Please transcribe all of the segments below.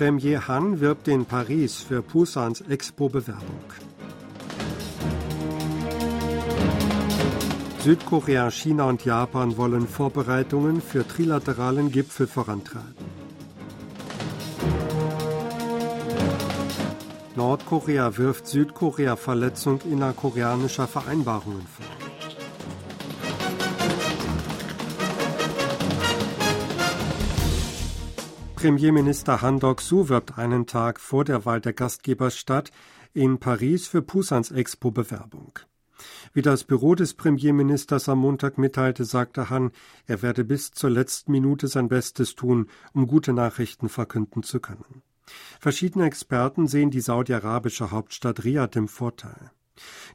Premier Han wirbt in Paris für Pusans Expo-Bewerbung. Südkorea, China und Japan wollen Vorbereitungen für trilateralen Gipfel vorantreiben. Nordkorea wirft Südkorea Verletzung innerkoreanischer Vereinbarungen vor. Premierminister Han Dok-soo wirbt einen Tag vor der Wahl der Gastgeberstadt in Paris für Pusans Expo-Bewerbung. Wie das Büro des Premierministers am Montag mitteilte, sagte Han, er werde bis zur letzten Minute sein Bestes tun, um gute Nachrichten verkünden zu können. Verschiedene Experten sehen die saudi-arabische Hauptstadt Riyadh im Vorteil.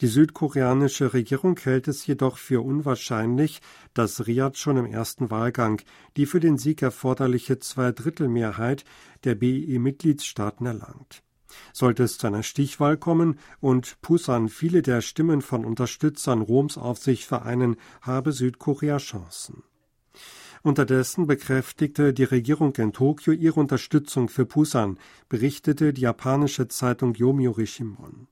Die südkoreanische Regierung hält es jedoch für unwahrscheinlich, dass Riyadh schon im ersten Wahlgang die für den Sieg erforderliche Zweidrittelmehrheit der BI-Mitgliedstaaten erlangt. Sollte es zu einer Stichwahl kommen und Pusan viele der Stimmen von Unterstützern Roms auf sich vereinen, habe Südkorea Chancen. Unterdessen bekräftigte die Regierung in Tokio ihre Unterstützung für Pusan, berichtete die japanische Zeitung Yomiuri Shimbun.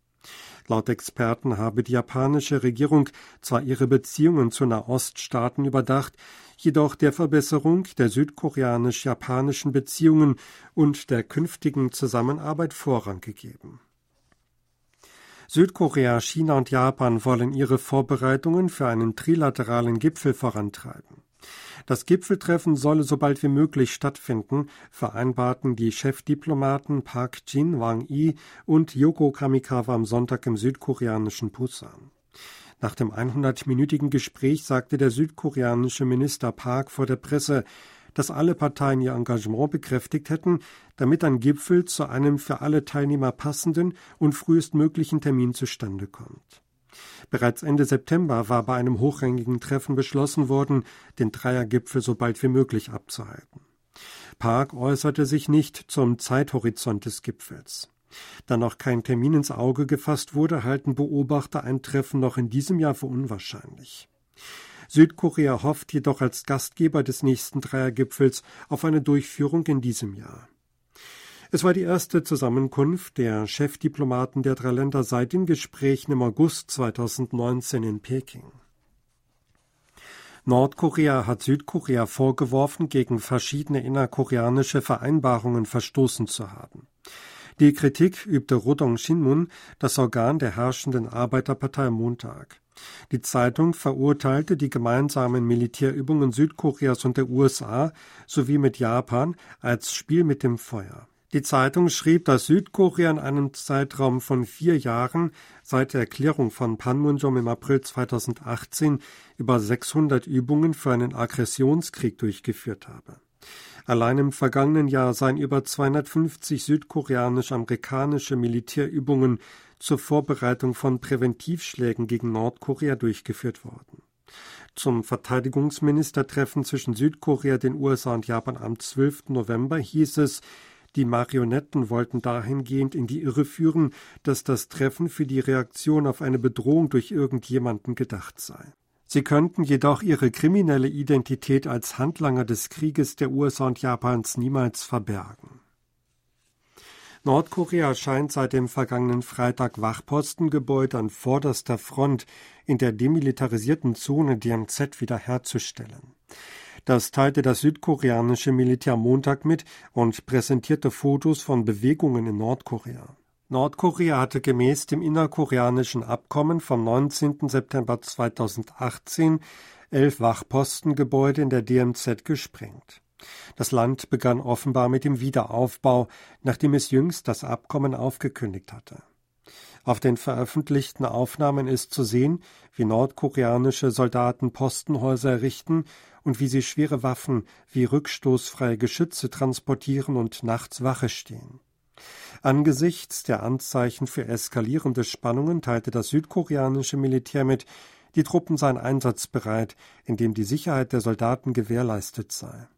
Laut Experten habe die japanische Regierung zwar ihre Beziehungen zu Nahoststaaten überdacht, jedoch der Verbesserung der südkoreanisch-japanischen Beziehungen und der künftigen Zusammenarbeit Vorrang gegeben. Südkorea, China und Japan wollen ihre Vorbereitungen für einen trilateralen Gipfel vorantreiben. Das Gipfeltreffen solle so bald wie möglich stattfinden, vereinbarten die Chefdiplomaten Park Jin Wang Yi und Yoko Kamikawa am Sonntag im südkoreanischen Busan. Nach dem 100-minütigen Gespräch sagte der südkoreanische Minister Park vor der Presse, dass alle Parteien ihr Engagement bekräftigt hätten, damit ein Gipfel zu einem für alle Teilnehmer passenden und frühestmöglichen Termin zustande kommt. Bereits Ende September war bei einem hochrangigen Treffen beschlossen worden, den Dreiergipfel so bald wie möglich abzuhalten. Park äußerte sich nicht zum Zeithorizont des Gipfels. Da noch kein Termin ins Auge gefasst wurde, halten Beobachter ein Treffen noch in diesem Jahr für unwahrscheinlich. Südkorea hofft jedoch als Gastgeber des nächsten Dreiergipfels auf eine Durchführung in diesem Jahr. Es war die erste Zusammenkunft der Chefdiplomaten der drei Länder seit den Gesprächen im August 2019 in Peking. Nordkorea hat Südkorea vorgeworfen, gegen verschiedene innerkoreanische Vereinbarungen verstoßen zu haben. Die Kritik übte Rodong Shinmun, das Organ der herrschenden Arbeiterpartei Montag. Die Zeitung verurteilte die gemeinsamen Militärübungen Südkoreas und der USA sowie mit Japan als Spiel mit dem Feuer. Die Zeitung schrieb, dass Südkorea in einem Zeitraum von vier Jahren seit der Erklärung von Panmunjom im April 2018 über 600 Übungen für einen Aggressionskrieg durchgeführt habe. Allein im vergangenen Jahr seien über 250 südkoreanisch-amerikanische Militärübungen zur Vorbereitung von Präventivschlägen gegen Nordkorea durchgeführt worden. Zum Verteidigungsministertreffen zwischen Südkorea, den USA und Japan am 12. November hieß es, die Marionetten wollten dahingehend in die Irre führen, dass das Treffen für die Reaktion auf eine Bedrohung durch irgendjemanden gedacht sei. Sie könnten jedoch ihre kriminelle Identität als Handlanger des Krieges der USA und Japans niemals verbergen. Nordkorea scheint seit dem vergangenen Freitag Wachpostengebäude an vorderster Front in der demilitarisierten Zone DMZ wiederherzustellen. Das teilte das südkoreanische Militär Montag mit und präsentierte Fotos von Bewegungen in Nordkorea. Nordkorea hatte gemäß dem innerkoreanischen Abkommen vom 19. September 2018 elf Wachpostengebäude in der DMZ gesprengt. Das Land begann offenbar mit dem Wiederaufbau, nachdem es jüngst das Abkommen aufgekündigt hatte. Auf den veröffentlichten Aufnahmen ist zu sehen, wie nordkoreanische Soldaten Postenhäuser errichten und wie sie schwere Waffen wie rückstoßfreie Geschütze transportieren und nachts Wache stehen. Angesichts der Anzeichen für eskalierende Spannungen teilte das südkoreanische Militär mit, die Truppen seien einsatzbereit, indem die Sicherheit der Soldaten gewährleistet sei.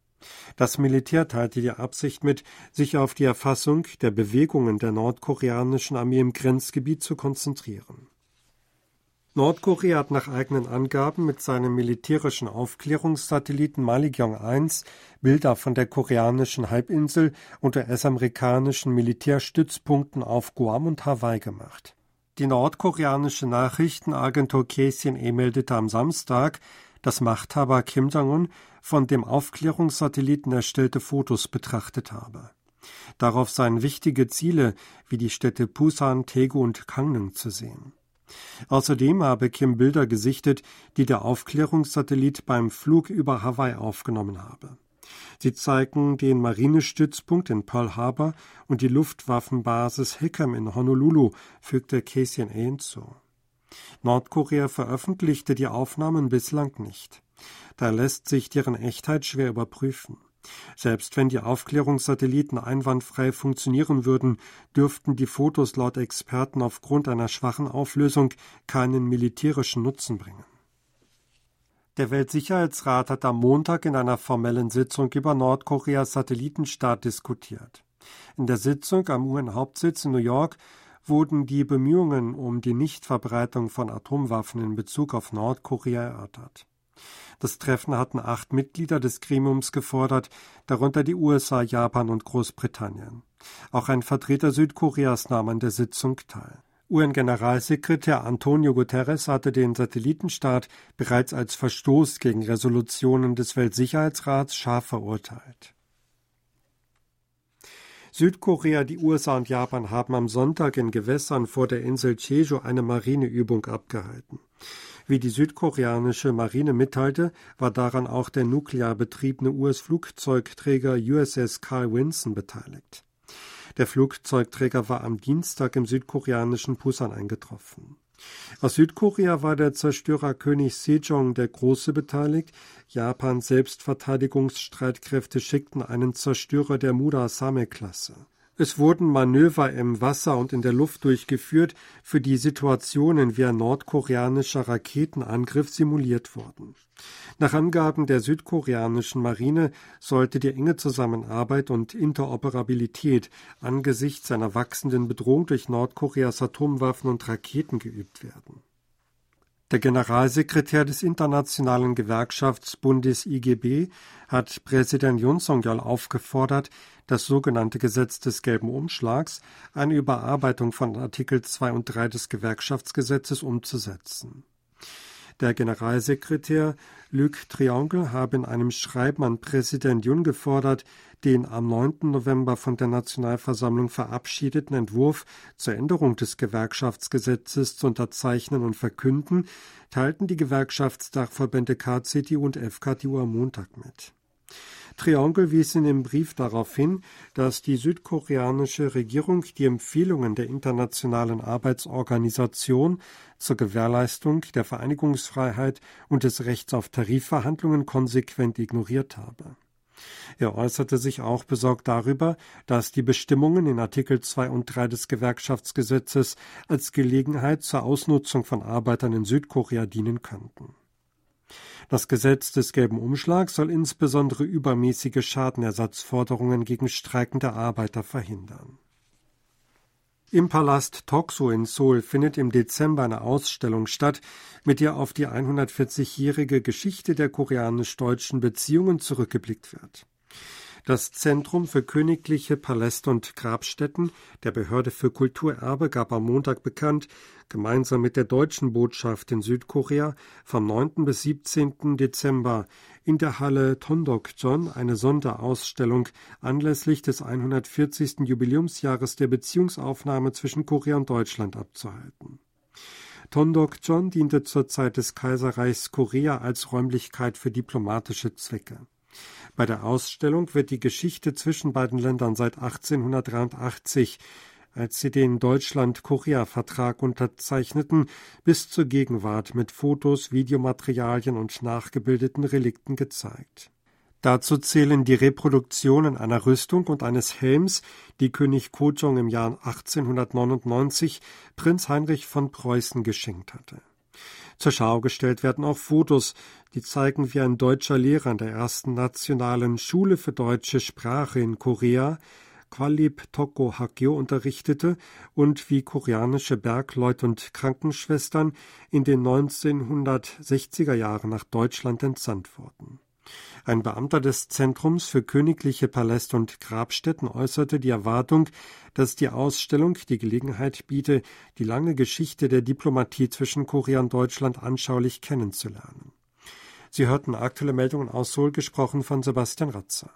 Das Militär teilte die Absicht mit, sich auf die Erfassung der Bewegungen der nordkoreanischen Armee im Grenzgebiet zu konzentrieren. Nordkorea hat nach eigenen Angaben mit seinem militärischen Aufklärungssatelliten Malikyong 1 Bilder von der koreanischen Halbinsel und US-amerikanischen Militärstützpunkten auf Guam und Hawaii gemacht. Die nordkoreanische Nachrichtenagentur KCNA meldete am Samstag, dass Machthaber Kim Jong-un von dem Aufklärungssatelliten erstellte Fotos betrachtet habe. Darauf seien wichtige Ziele wie die Städte Pusan, Daegu und Gangneung zu sehen. Außerdem habe Kim Bilder gesichtet, die der Aufklärungssatellit beim Flug über Hawaii aufgenommen habe. Sie zeigen den Marinestützpunkt in Pearl Harbor und die Luftwaffenbasis Hickam in Honolulu, fügte KCNA hinzu. Nordkorea veröffentlichte die Aufnahmen bislang nicht. Da lässt sich deren Echtheit schwer überprüfen. Selbst wenn die Aufklärungssatelliten einwandfrei funktionieren würden, dürften die Fotos laut Experten aufgrund einer schwachen Auflösung keinen militärischen Nutzen bringen. Der Weltsicherheitsrat hat am Montag in einer formellen Sitzung über Nordkoreas Satellitenstart diskutiert. In der Sitzung am UN-Hauptsitz in New York wurden die Bemühungen um die Nichtverbreitung von Atomwaffen in Bezug auf Nordkorea erörtert. Das Treffen hatten acht Mitglieder des Gremiums gefordert, darunter die USA, Japan und Großbritannien. Auch ein Vertreter Südkoreas nahm an der Sitzung teil. UN-Generalsekretär Antonio Guterres hatte den Satellitenstart bereits als Verstoß gegen Resolutionen des Weltsicherheitsrats scharf verurteilt. Südkorea, die USA und Japan haben am Sonntag in Gewässern vor der Insel Jeju eine Marineübung abgehalten. Wie die südkoreanische Marine mitteilte, war daran auch der nuklear betriebene US-Flugzeugträger USS Carl Vinson beteiligt. Der Flugzeugträger war am Dienstag im südkoreanischen Pusan eingetroffen. Aus Südkorea war der Zerstörer König Sejong der Große beteiligt. Japans Selbstverteidigungsstreitkräfte schickten einen Zerstörer der Murasame-Klasse. Es wurden Manöver im Wasser und in der Luft durchgeführt, für die Situationen wie ein nordkoreanischer Raketenangriff simuliert wurden. Nach Angaben der südkoreanischen Marine sollte die enge Zusammenarbeit und Interoperabilität angesichts einer wachsenden Bedrohung durch Nordkoreas Atomwaffen und Raketen geübt werden. Der Generalsekretär des Internationalen Gewerkschaftsbundes IGB hat Präsident Yoon Song-yeol aufgefordert, das sogenannte Gesetz des gelben Umschlags, eine Überarbeitung von Artikel 2 und 3 des Gewerkschaftsgesetzes umzusetzen. Der Generalsekretär Luc Triangle habe in einem Schreiben an Präsident Jun gefordert, den am 9. November von der Nationalversammlung verabschiedeten Entwurf zur Änderung des Gewerkschaftsgesetzes zu unterzeichnen und verkünden, teilten die Gewerkschaftsdachverbände KCTU und FKTU am Montag mit. Triangle wies in dem Brief darauf hin, dass die südkoreanische Regierung die Empfehlungen der Internationalen Arbeitsorganisation zur Gewährleistung der Vereinigungsfreiheit und des Rechts auf Tarifverhandlungen konsequent ignoriert habe. Er äußerte sich auch besorgt darüber, dass die Bestimmungen in Artikel 2 und 3 des Gewerkschaftsgesetzes als Gelegenheit zur Ausnutzung von Arbeitern in Südkorea dienen könnten. Das Gesetz des gelben Umschlags soll insbesondere übermäßige Schadenersatzforderungen gegen streikende Arbeiter verhindern. Im Palast Tokso in Seoul findet im Dezember eine Ausstellung statt, mit der auf die 140-jährige Geschichte der koreanisch-deutschen Beziehungen zurückgeblickt wird. Das Zentrum für königliche Paläste und Grabstätten der Behörde für Kulturerbe gab am Montag bekannt, gemeinsam mit der deutschen Botschaft in Südkorea vom 9. bis 17. Dezember in der Halle Tondokjon eine Sonderausstellung anlässlich des 140. Jubiläumsjahres der Beziehungsaufnahme zwischen Korea und Deutschland abzuhalten. Tondokjon diente zur Zeit des Kaiserreichs Korea als Räumlichkeit für diplomatische Zwecke. Bei der Ausstellung wird die Geschichte zwischen beiden Ländern seit 1883, als sie den Deutschland-Korea-Vertrag unterzeichneten, bis zur Gegenwart mit Fotos, Videomaterialien und nachgebildeten Relikten gezeigt. Dazu zählen die Reproduktionen einer Rüstung und eines Helms, die König Kojong im Jahr 1899 Prinz Heinrich von Preußen geschenkt hatte. Zur Schau gestellt werden auch Fotos, die zeigen, wie ein deutscher Lehrer an der ersten nationalen Schule für deutsche Sprache in Korea Qualib Toko Hakyo unterrichtete und wie koreanische Bergleute und Krankenschwestern in den 1960er Jahren nach Deutschland entsandt wurden. Ein Beamter des Zentrums für königliche Paläste und Grabstätten äußerte die Erwartung, dass die Ausstellung die Gelegenheit biete, die lange Geschichte der Diplomatie zwischen Korea und Deutschland anschaulich kennenzulernen. Sie hörten aktuelle Meldungen aus Seoul, gesprochen von Sebastian Ratzer.